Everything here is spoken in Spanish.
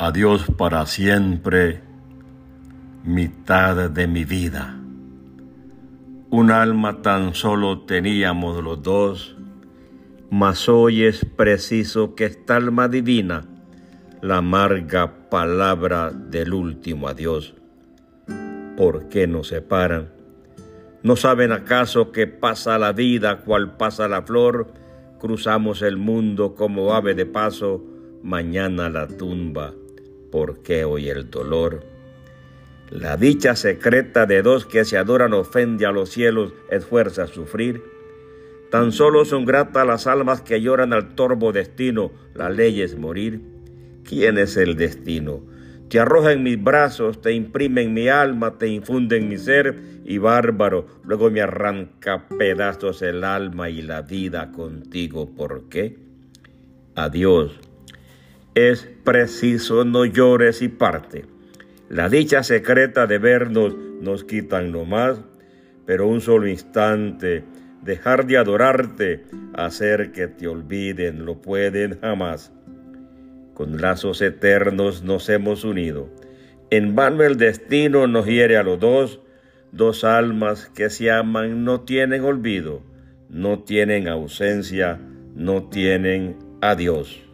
Adiós para siempre, mitad de mi vida. Un alma tan solo teníamos los dos, mas hoy es preciso que esta alma divina, la amarga palabra del último adiós. ¿Por qué nos separan? ¿No saben acaso que pasa la vida cual pasa la flor? Cruzamos el mundo como ave de paso, mañana la tumba ¿Por qué hoy el dolor? La dicha secreta de dos que se adoran ofende a los cielos, esfuerza a sufrir. Tan solo son gratas las almas que lloran al torvo destino, la ley es morir. ¿Quién es el destino? Te arroja en mis brazos, te imprime en mi alma, te infunde en mi ser y bárbaro, luego me arranca pedazos el alma y la vida contigo. ¿Por qué? Adiós es preciso no llores y parte. La dicha secreta de vernos nos quitan no más, pero un solo instante, dejar de adorarte, hacer que te olviden, lo pueden jamás. Con lazos eternos nos hemos unido. En vano el destino nos hiere a los dos, dos almas que se aman no tienen olvido, no tienen ausencia, no tienen adiós.